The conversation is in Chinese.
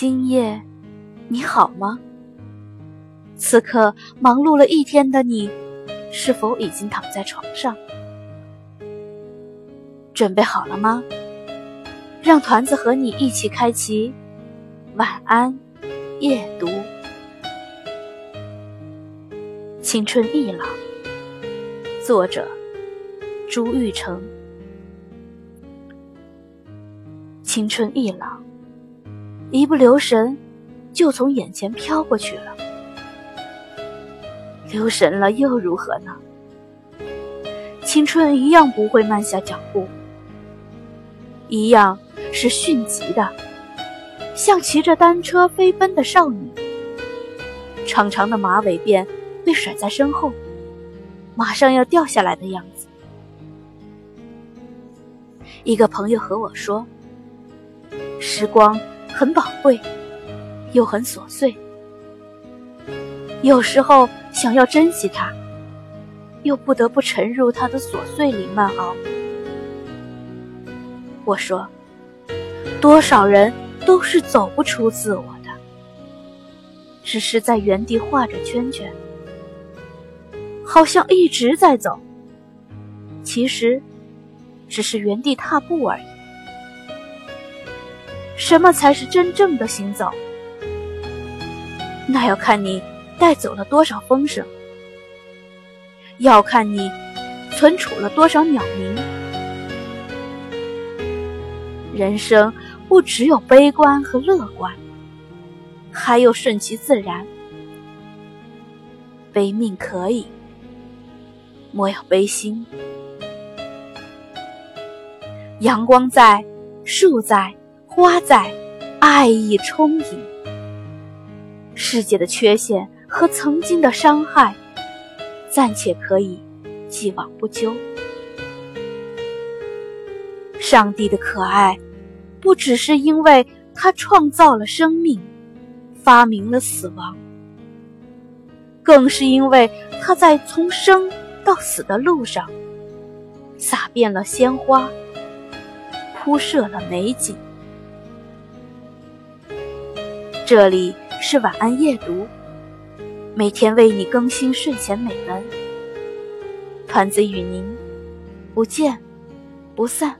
今夜你好吗？此刻忙碌了一天的你，是否已经躺在床上？准备好了吗？让团子和你一起开启晚安夜读。青春易老，作者朱玉成。青春易老，一不留神就从眼前飘过去了。留神了又如何呢？青春一样不会慢下脚步，一样是迅疾的，像骑着单车飞奔的少女。长长的马尾辫被甩在身后，马上要掉下来的样子。一个朋友和我说。时光很宝贵，又很琐碎。有时候想要珍惜它，又不得不沉入它的琐碎里慢熬。我说，多少人都是走不出自我的，只是在原地画着圈圈，好像一直在走，其实只是原地踏步而已。什么才是真正的行走？那要看你带走了多少风声，要看你存储了多少鸟鸣。人生不只有悲观和乐观，还有顺其自然。悲命可以，莫要悲心。阳光在，树在。花在，爱意充盈。世界的缺陷和曾经的伤害，暂且可以既往不咎。上帝的可爱，不只是因为他创造了生命，发明了死亡，更是因为他在从生到死的路上，洒遍了鲜花，铺设了美景。这里是晚安夜读，每天为你更新睡前美文。团子与您不见不散。